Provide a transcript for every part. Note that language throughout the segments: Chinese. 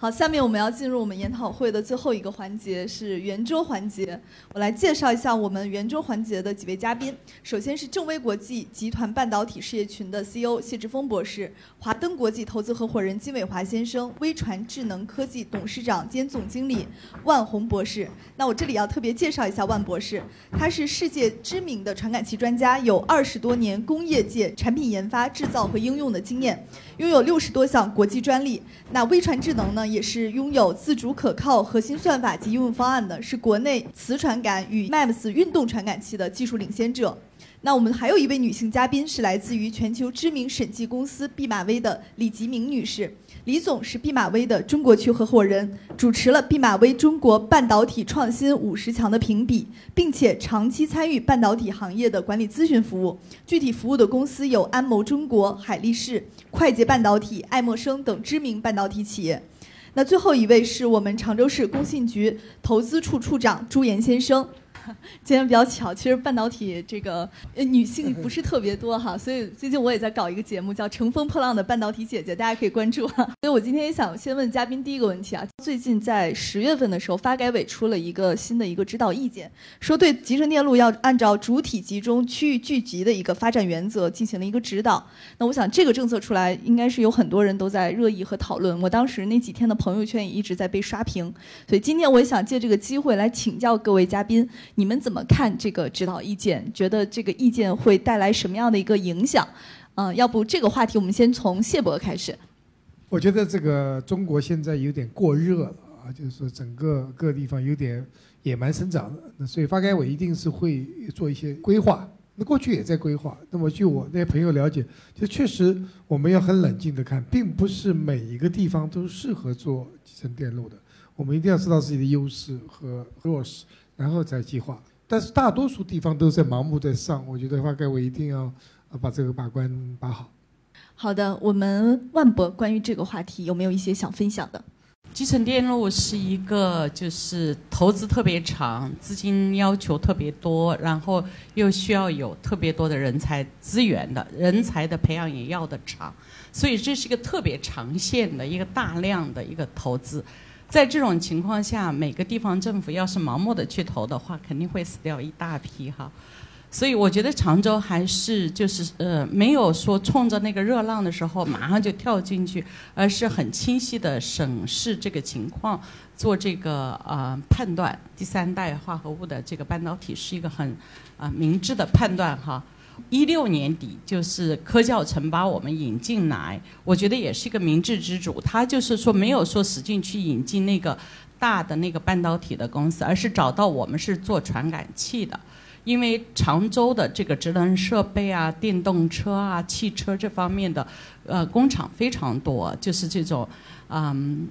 好，下面我们要进入我们研讨会的最后一个环节，是圆桌环节。我来介绍一下我们圆桌环节的几位嘉宾。首先是正威国际集团半导体事业群的 CEO 谢志峰博士，华登国际投资合伙人金伟华先生，微传智能科技董事长兼总经理万红博士。那我这里要特别介绍一下万博士，他是世界知名的传感器专家，有二十多年工业界产品研发、制造和应用的经验，拥有六十多项国际专利。那微传智能呢？也是拥有自主可靠核心算法及应用方案的，是国内磁传感与 MEMS 运动传感器的技术领先者。那我们还有一位女性嘉宾，是来自于全球知名审计公司毕马威的李吉明女士。李总是毕马威的中国区合伙人，主持了毕马威中国半导体创新五十强的评比，并且长期参与半导体行业的管理咨询服务。具体服务的公司有安谋中国、海力士、快捷半导体、爱默生等知名半导体企业。那最后一位是我们常州市工信局投资处处长朱岩先生。今天比较巧，其实半导体这个女性不是特别多哈，所以最近我也在搞一个节目，叫《乘风破浪的半导体姐姐》，大家可以关注。所以我今天也想先问嘉宾第一个问题啊，最近在十月份的时候，发改委出了一个新的一个指导意见，说对集成电路要按照主体集中、区域聚集的一个发展原则进行了一个指导。那我想这个政策出来，应该是有很多人都在热议和讨论。我当时那几天的朋友圈也一直在被刷屏，所以今天我也想借这个机会来请教各位嘉宾。你们怎么看这个指导意见？觉得这个意见会带来什么样的一个影响？嗯，要不这个话题我们先从谢博开始。我觉得这个中国现在有点过热了啊，就是说整个各地方有点野蛮生长了，那所以发改委一定是会做一些规划。那过去也在规划。那么据我那些朋友了解，就确实我们要很冷静的看，并不是每一个地方都适合做集成电路的。我们一定要知道自己的优势和弱势。然后再计划，但是大多数地方都在盲目在上，我觉得发改委一定要把这个把关把好。好的，我们万博关于这个话题有没有一些想分享的？集成电路是一个就是投资特别长、资金要求特别多，然后又需要有特别多的人才资源的，人才的培养也要的长，所以这是一个特别长线的一个大量的一个投资。在这种情况下，每个地方政府要是盲目的去投的话，肯定会死掉一大批哈。所以我觉得常州还是就是呃没有说冲着那个热浪的时候马上就跳进去，而是很清晰的审视这个情况，做这个呃判断。第三代化合物的这个半导体是一个很啊明智的判断哈。一六年底，就是科教城把我们引进来，我觉得也是一个明智之主。他就是说没有说使劲去引进那个大的那个半导体的公司，而是找到我们是做传感器的，因为常州的这个智能设备啊、电动车啊、汽车这方面的呃工厂非常多，就是这种嗯。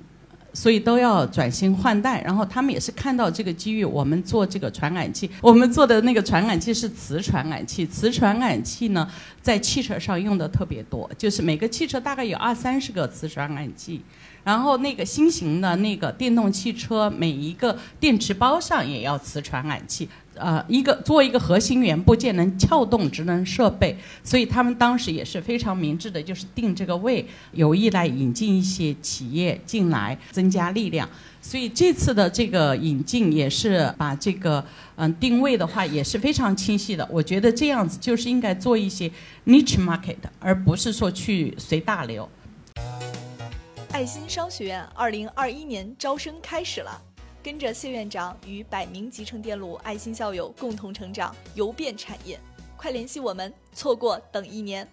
所以都要转型换代，然后他们也是看到这个机遇。我们做这个传感器，我们做的那个传感器是磁传感器，磁传感器呢在汽车上用的特别多，就是每个汽车大概有二三十个磁传感器。然后那个新型的那个电动汽车，每一个电池包上也要磁传感器，呃，一个做一个核心元部件能撬动智能设备，所以他们当时也是非常明智的，就是定这个位，有意来引进一些企业进来，增加力量。所以这次的这个引进也是把这个嗯定位的话也是非常清晰的。我觉得这样子就是应该做一些 niche market，而不是说去随大流。爱心商学院二零二一年招生开始了，跟着谢院长与百名集成电路爱心校友共同成长，游遍产业，快联系我们，错过等一年。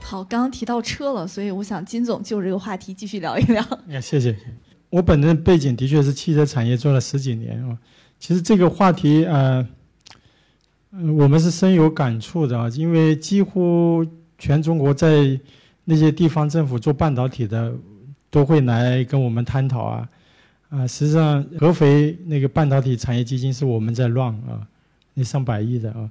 好，刚刚提到车了，所以我想金总就这个话题继续聊一聊。哎，谢谢。我本人背景的确是汽车产业做了十几年啊，其实这个话题呃，我们是深有感触的啊，因为几乎全中国在那些地方政府做半导体的，都会来跟我们探讨啊，啊，实际上合肥那个半导体产业基金是我们在 run 啊，那上百亿的啊，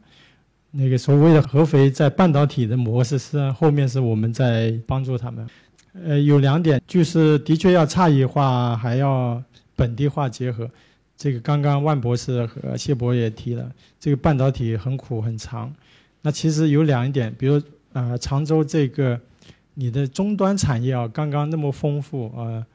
那个所谓的合肥在半导体的模式，实际上后面是我们在帮助他们。呃，有两点，就是的确要差异化，还要本地化结合。这个刚刚万博士和谢博也提了，这个半导体很苦很长。那其实有两点，比如啊，常州这个你的终端产业啊，刚刚那么丰富啊，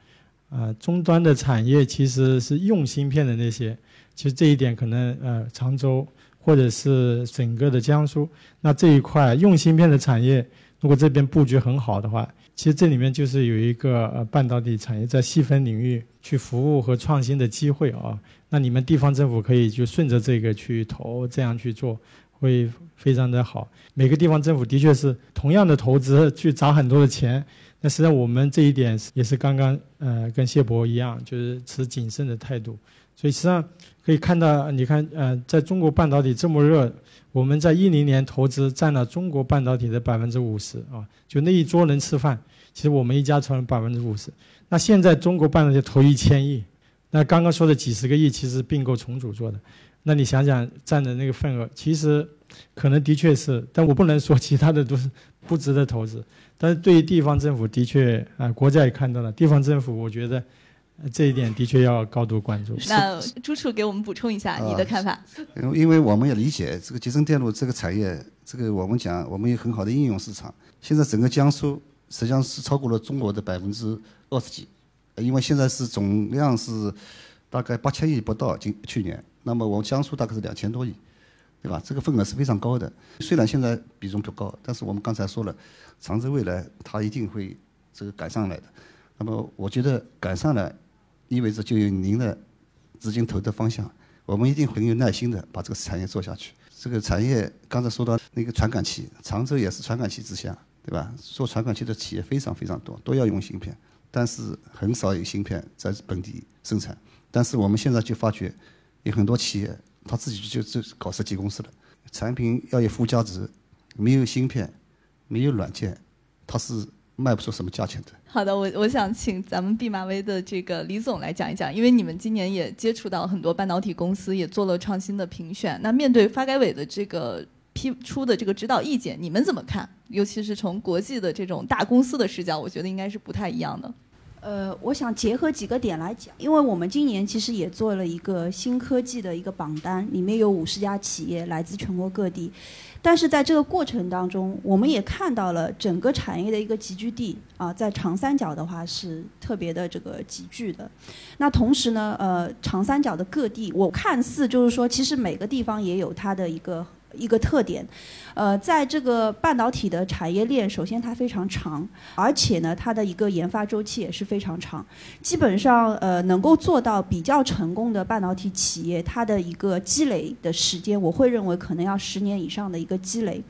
啊，终端的产业其实是用芯片的那些，其实这一点可能呃，常州或者是整个的江苏，那这一块用芯片的产业，如果这边布局很好的话。其实这里面就是有一个呃半导体产业在细分领域去服务和创新的机会啊。那你们地方政府可以就顺着这个去投，这样去做会非常的好。每个地方政府的确是同样的投资去砸很多的钱，那实际上我们这一点也是刚刚呃跟谢博一样，就是持谨慎的态度。所以实际上可以看到，你看呃在中国半导体这么热。我们在一零年投资占了中国半导体的百分之五十啊，就那一桌人吃饭，其实我们一家存了百分之五十。那现在中国半导体投一千亿，那刚刚说的几十个亿其实并购重组做的，那你想想占的那个份额，其实可能的确是，但我不能说其他的都是不值得投资。但是对于地方政府的确啊，国家也看到了，地方政府我觉得。这一点的确要高度关注。那朱处给我们补充一下你的看法。因为我们也理解这个集成电路这个产业，这个我们讲我们有很好的应用市场。现在整个江苏实际上是超过了中国的百分之二十几，因为现在是总量是大概八千亿不到，今去年，那么我们江苏大概是两千多亿，对吧？这个份额是非常高的。虽然现在比重不高，但是我们刚才说了，长州未来它一定会这个赶上来的。那么我觉得赶上来。意味着就有您的资金投的方向，我们一定很有耐心的把这个产业做下去。这个产业刚才说到那个传感器，常州也是传感器之乡，对吧？做传感器的企业非常非常多，都要用芯片，但是很少有芯片在本地生产。但是我们现在就发觉，有很多企业他自己就就搞设计公司了，产品要有附加值，没有芯片，没有软件，它是。卖不出什么价钱的。好的，我我想请咱们毕马威的这个李总来讲一讲，因为你们今年也接触到很多半导体公司，也做了创新的评选。那面对发改委的这个批出的这个指导意见，你们怎么看？尤其是从国际的这种大公司的视角，我觉得应该是不太一样的。呃，我想结合几个点来讲，因为我们今年其实也做了一个新科技的一个榜单，里面有五十家企业来自全国各地。但是在这个过程当中，我们也看到了整个产业的一个集聚地啊，在长三角的话是特别的这个集聚的。那同时呢，呃，长三角的各地，我看似就是说，其实每个地方也有它的一个。一个特点，呃，在这个半导体的产业链，首先它非常长，而且呢，它的一个研发周期也是非常长。基本上，呃，能够做到比较成功的半导体企业，它的一个积累的时间，我会认为可能要十年以上的一个积累。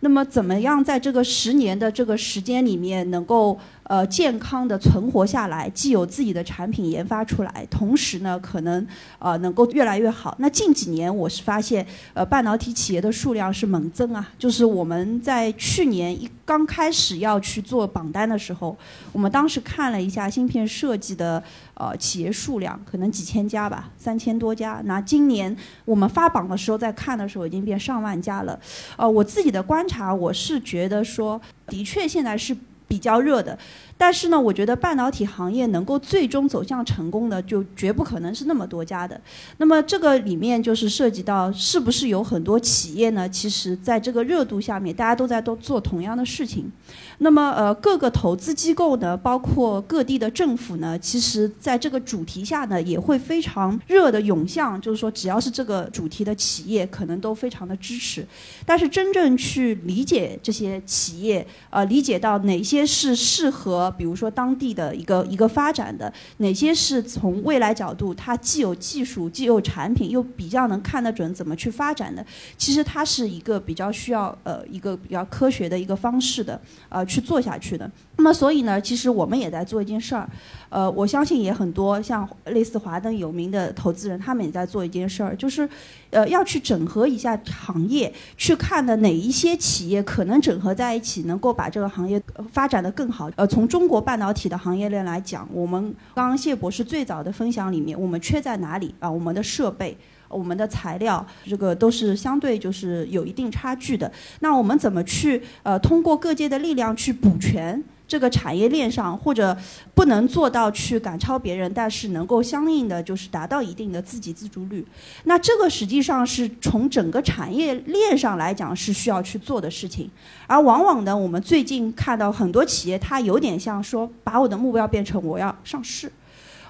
那么，怎么样在这个十年的这个时间里面，能够呃健康的存活下来，既有自己的产品研发出来，同时呢，可能呃能够越来越好。那近几年我是发现，呃，半导体企业的数量是猛增啊。就是我们在去年一刚开始要去做榜单的时候，我们当时看了一下芯片设计的呃企业数量，可能几千家吧，三千多家。那今年我们发榜的时候，在看的时候已经变上万家了。呃，我自己的观察，我是觉得说，的确现在是比较热的。但是呢，我觉得半导体行业能够最终走向成功的，就绝不可能是那么多家的。那么这个里面就是涉及到，是不是有很多企业呢？其实在这个热度下面，大家都在都做同样的事情。那么呃，各个投资机构呢，包括各地的政府呢，其实在这个主题下呢，也会非常热的涌向，就是说只要是这个主题的企业，可能都非常的支持。但是真正去理解这些企业，呃，理解到哪些是适合。比如说当地的一个一个发展的哪些是从未来角度，它既有技术，既有产品，又比较能看得准怎么去发展的，其实它是一个比较需要呃一个比较科学的一个方式的呃去做下去的。那么所以呢，其实我们也在做一件事儿，呃，我相信也很多像类似华灯有名的投资人，他们也在做一件事儿，就是，呃，要去整合一下行业，去看的哪一些企业可能整合在一起，能够把这个行业发展得更好。呃，从中国半导体的行业链来讲，我们刚刚谢博士最早的分享里面，我们缺在哪里啊？我们的设备。我们的材料，这个都是相对就是有一定差距的。那我们怎么去呃通过各界的力量去补全？这个产业链上，或者不能做到去赶超别人，但是能够相应的就是达到一定的自给自足率。那这个实际上是从整个产业链上来讲是需要去做的事情。而往往呢，我们最近看到很多企业，它有点像说，把我的目标变成我要上市。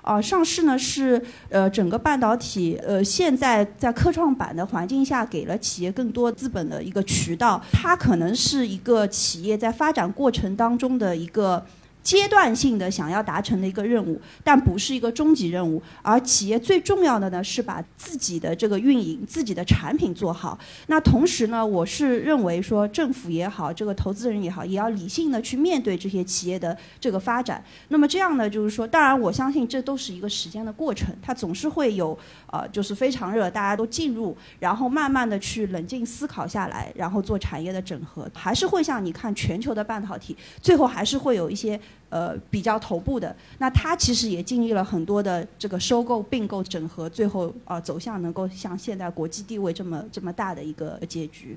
啊，上市呢是呃整个半导体呃现在在科创板的环境下，给了企业更多资本的一个渠道，它可能是一个企业在发展过程当中的一个。阶段性的想要达成的一个任务，但不是一个终极任务。而企业最重要的呢，是把自己的这个运营、自己的产品做好。那同时呢，我是认为说，政府也好，这个投资人也好，也要理性的去面对这些企业的这个发展。那么这样呢，就是说，当然我相信这都是一个时间的过程，它总是会有呃，就是非常热，大家都进入，然后慢慢的去冷静思考下来，然后做产业的整合，还是会像你看全球的半导体，最后还是会有一些。呃，比较头部的，那它其实也经历了很多的这个收购、并购、整合，最后啊走向能够像现在国际地位这么这么大的一个结局。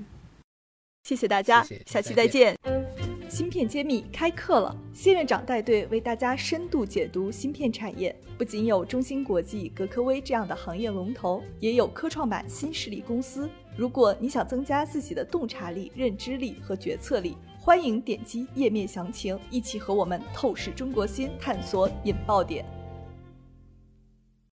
谢谢大家，下期再见。芯片揭秘开课了，谢院长带队为大家深度解读芯片产业，不仅有中芯国际、格科威这样的行业龙头，也有科创板新势力公司。如果你想增加自己的洞察力、认知力和决策力。欢迎点击页面详情，一起和我们透视中国心，探索引爆点。